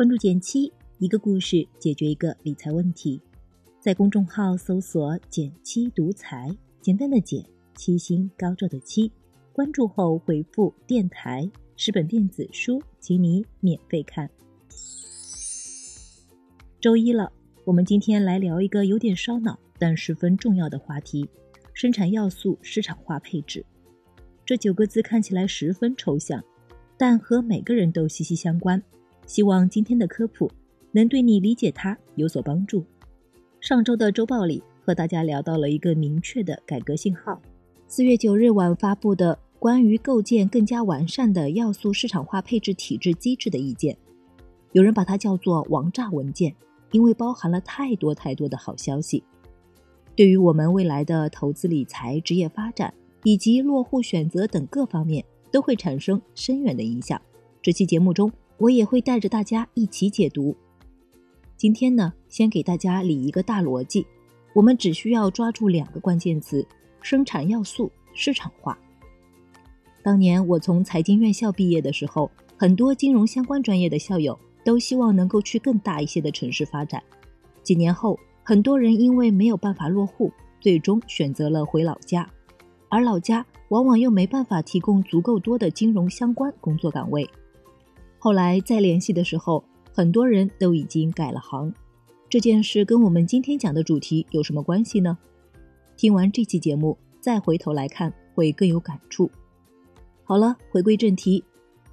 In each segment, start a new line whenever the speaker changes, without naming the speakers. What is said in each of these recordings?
关注减七，一个故事解决一个理财问题。在公众号搜索“减七独裁，简单的减，七星高照的七。关注后回复“电台”，十本电子书，请你免费看。周一了，我们今天来聊一个有点烧脑但十分重要的话题：生产要素市场化配置。这九个字看起来十分抽象，但和每个人都息息相关。希望今天的科普能对你理解它有所帮助。上周的周报里和大家聊到了一个明确的改革信号：四月九日晚发布的关于构建更加完善的要素市场化配置体制机制的意见。有人把它叫做“王炸文件”，因为包含了太多太多的好消息，对于我们未来的投资理财、职业发展以及落户选择等各方面都会产生深远的影响。这期节目中。我也会带着大家一起解读。今天呢，先给大家理一个大逻辑，我们只需要抓住两个关键词：生产要素市场化。当年我从财经院校毕业的时候，很多金融相关专业的校友都希望能够去更大一些的城市发展。几年后，很多人因为没有办法落户，最终选择了回老家，而老家往往又没办法提供足够多的金融相关工作岗位。后来再联系的时候，很多人都已经改了行。这件事跟我们今天讲的主题有什么关系呢？听完这期节目再回头来看，会更有感触。好了，回归正题，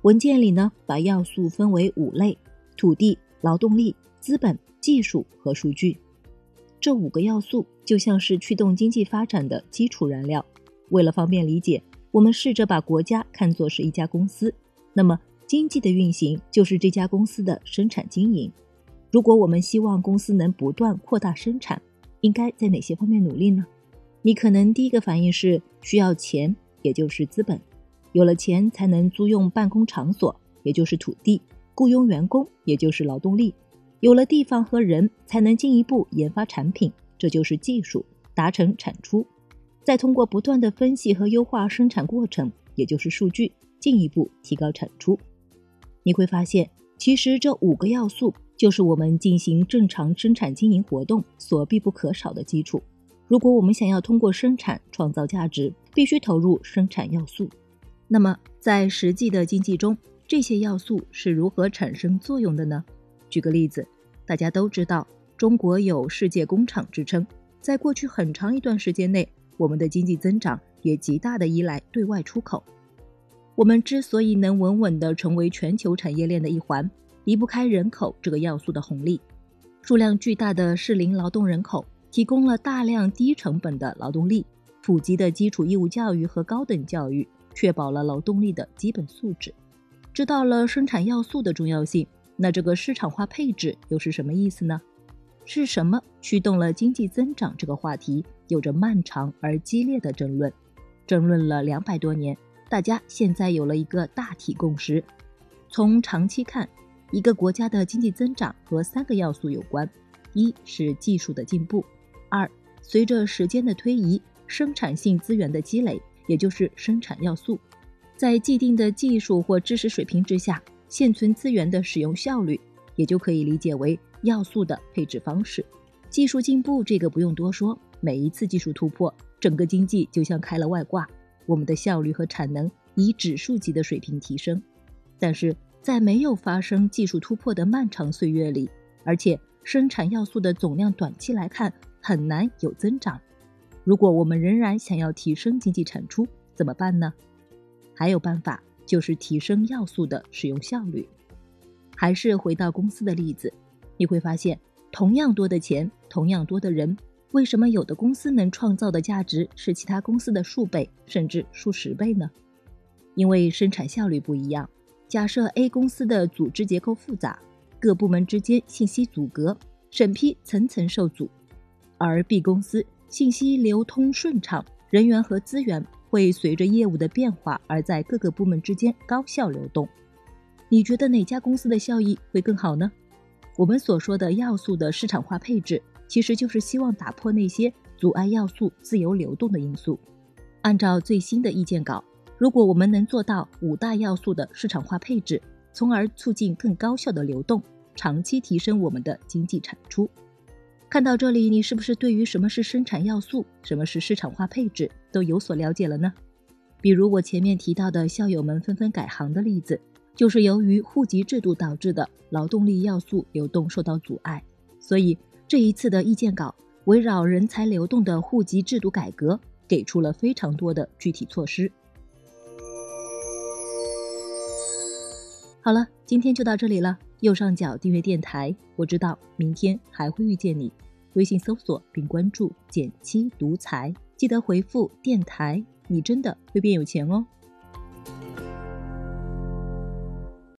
文件里呢把要素分为五类：土地、劳动力、资本、技术和数据。这五个要素就像是驱动经济发展的基础燃料。为了方便理解，我们试着把国家看作是一家公司，那么。经济的运行就是这家公司的生产经营。如果我们希望公司能不断扩大生产，应该在哪些方面努力呢？你可能第一个反应是需要钱，也就是资本。有了钱，才能租用办公场所，也就是土地；雇佣员工，也就是劳动力。有了地方和人，才能进一步研发产品，这就是技术，达成产出。再通过不断的分析和优化生产过程，也就是数据，进一步提高产出。你会发现，其实这五个要素就是我们进行正常生产经营活动所必不可少的基础。如果我们想要通过生产创造价值，必须投入生产要素。那么，在实际的经济中，这些要素是如何产生作用的呢？举个例子，大家都知道，中国有“世界工厂”之称，在过去很长一段时间内，我们的经济增长也极大的依赖对外出口。我们之所以能稳稳地成为全球产业链的一环，离不开人口这个要素的红利。数量巨大的适龄劳动人口提供了大量低成本的劳动力，普及的基础义务教育和高等教育确保了劳动力的基本素质。知道了生产要素的重要性，那这个市场化配置又是什么意思呢？是什么驱动了经济增长这个话题有着漫长而激烈的争论，争论了两百多年。大家现在有了一个大体共识：从长期看，一个国家的经济增长和三个要素有关：一是技术的进步；二，随着时间的推移，生产性资源的积累，也就是生产要素；在既定的技术或知识水平之下，现存资源的使用效率，也就可以理解为要素的配置方式。技术进步这个不用多说，每一次技术突破，整个经济就像开了外挂。我们的效率和产能以指数级的水平提升，但是在没有发生技术突破的漫长岁月里，而且生产要素的总量短期来看很难有增长。如果我们仍然想要提升经济产出，怎么办呢？还有办法，就是提升要素的使用效率。还是回到公司的例子，你会发现，同样多的钱，同样多的人。为什么有的公司能创造的价值是其他公司的数倍甚至数十倍呢？因为生产效率不一样。假设 A 公司的组织结构复杂，各部门之间信息阻隔，审批层层受阻；而 B 公司信息流通顺畅，人员和资源会随着业务的变化而在各个部门之间高效流动。你觉得哪家公司的效益会更好呢？我们所说的要素的市场化配置。其实就是希望打破那些阻碍要素自由流动的因素。按照最新的意见稿，如果我们能做到五大要素的市场化配置，从而促进更高效的流动，长期提升我们的经济产出。看到这里，你是不是对于什么是生产要素、什么是市场化配置都有所了解了呢？比如我前面提到的校友们纷纷改行的例子，就是由于户籍制度导致的劳动力要素流动受到阻碍。所以这一次的意见稿围绕人才流动的户籍制度改革，给出了非常多的具体措施。好了，今天就到这里了。右上角订阅电台，我知道明天还会遇见你。微信搜索并关注“减七独裁，记得回复“电台”，你真的会变有钱哦。